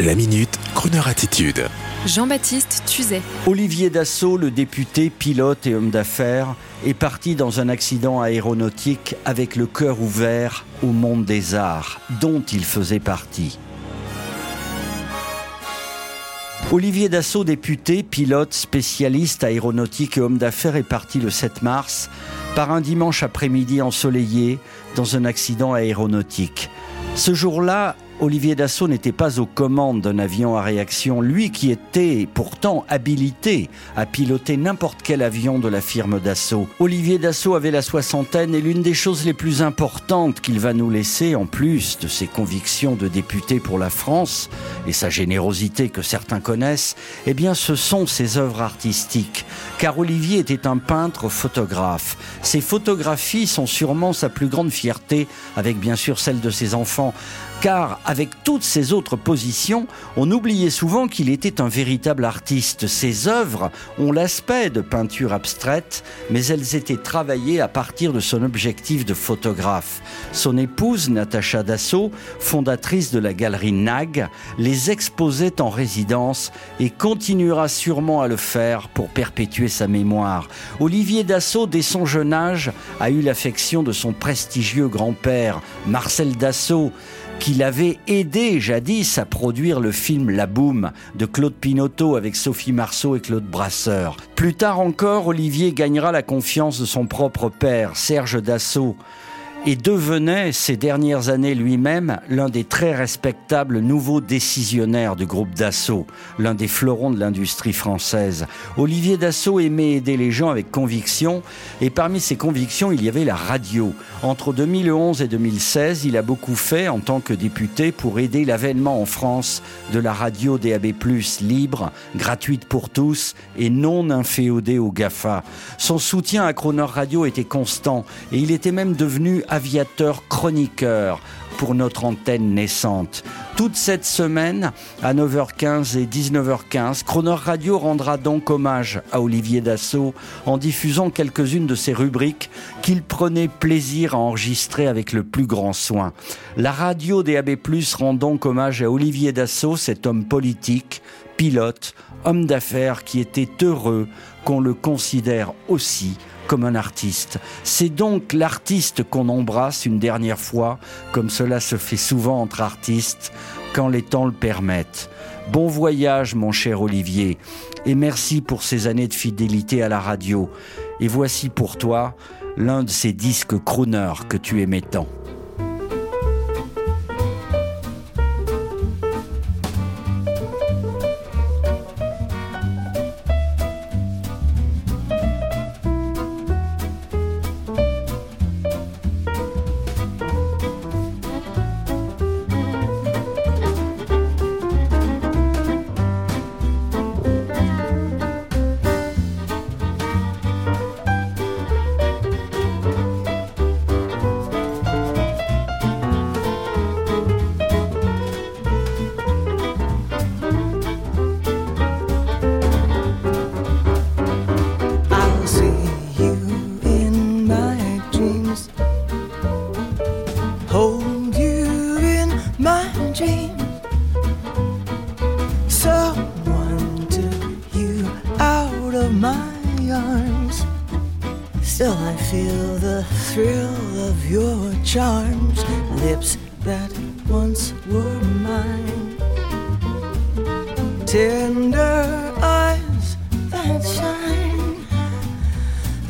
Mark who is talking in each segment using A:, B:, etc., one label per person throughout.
A: La minute, Kroneur attitude.
B: Jean-Baptiste Tuzet.
C: Olivier Dassault, le député, pilote et homme d'affaires, est parti dans un accident aéronautique avec le cœur ouvert au monde des arts, dont il faisait partie. Olivier Dassault, député, pilote, spécialiste aéronautique et homme d'affaires, est parti le 7 mars par un dimanche après-midi ensoleillé dans un accident aéronautique. Ce jour-là, Olivier Dassault n'était pas aux commandes d'un avion à réaction, lui qui était pourtant habilité à piloter n'importe quel avion de la firme Dassault. Olivier Dassault avait la soixantaine et l'une des choses les plus importantes qu'il va nous laisser, en plus de ses convictions de député pour la France et sa générosité que certains connaissent, eh bien ce sont ses œuvres artistiques. Car Olivier était un peintre photographe. Ses photographies sont sûrement sa plus grande fierté, avec bien sûr celle de ses enfants car avec toutes ses autres positions, on oubliait souvent qu'il était un véritable artiste. Ses œuvres ont l'aspect de peinture abstraite, mais elles étaient travaillées à partir de son objectif de photographe. Son épouse, Natacha Dassault, fondatrice de la galerie NAG, les exposait en résidence et continuera sûrement à le faire pour perpétuer sa mémoire. Olivier Dassault, dès son jeune âge, a eu l'affection de son prestigieux grand-père, Marcel Dassault, qu'il avait aidé jadis à produire le film La Boum de Claude Pinoteau avec Sophie Marceau et Claude Brasseur. Plus tard encore, Olivier gagnera la confiance de son propre père, Serge Dassault, et devenait ces dernières années lui-même l'un des très respectables nouveaux décisionnaires du groupe Dassault, l'un des fleurons de l'industrie française. Olivier Dassault aimait aider les gens avec conviction et parmi ses convictions, il y avait la radio. Entre 2011 et 2016, il a beaucoup fait en tant que député pour aider l'avènement en France de la radio DAB+, libre, gratuite pour tous et non inféodée aux GAFA. Son soutien à Croner Radio était constant et il était même devenu aviateur chroniqueur pour notre antenne naissante. Toute cette semaine, à 9h15 et 19h15, Croner Radio rendra donc hommage à Olivier Dassault en diffusant quelques-unes de ses rubriques qu'il prenait plaisir à enregistrer avec le plus grand soin. La radio DAB+, rend donc hommage à Olivier Dassault, cet homme politique, pilote, homme d'affaires qui était heureux qu'on le considère aussi comme un artiste. C'est donc l'artiste qu'on embrasse une dernière fois, comme cela se fait souvent entre artistes, quand les temps le permettent. Bon voyage, mon cher Olivier, et merci pour ces années de fidélité à la radio. Et voici pour toi l'un de ces disques crooner que tu aimais tant.
D: Still, I feel the thrill of your charms, lips that once were mine. Tender eyes that shine,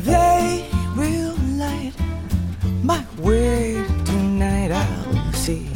D: they will light my way tonight. I'll see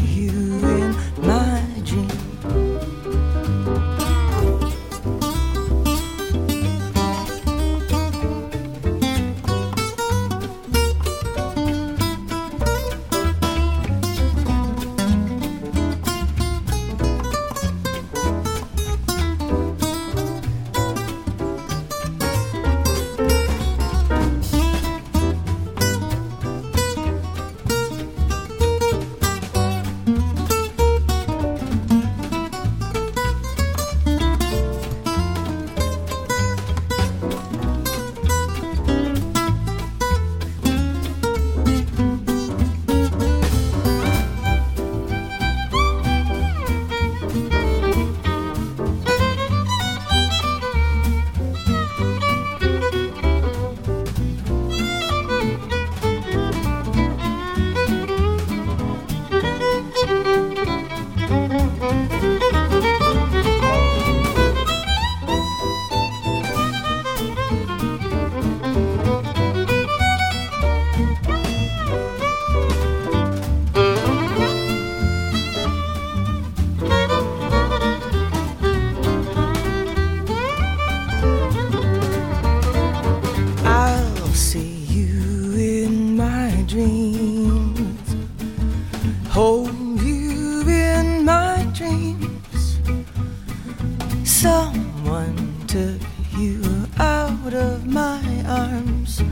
D: Someone took you out of my arms.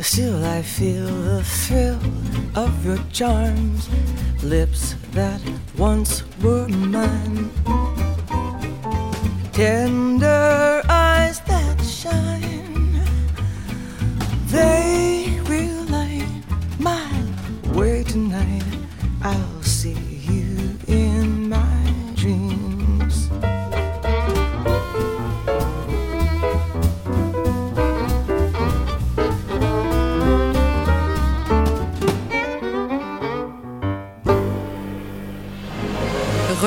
D: Still, I feel the thrill of your charms, lips that once were mine, tender eyes that shine. They will light my way tonight. I'll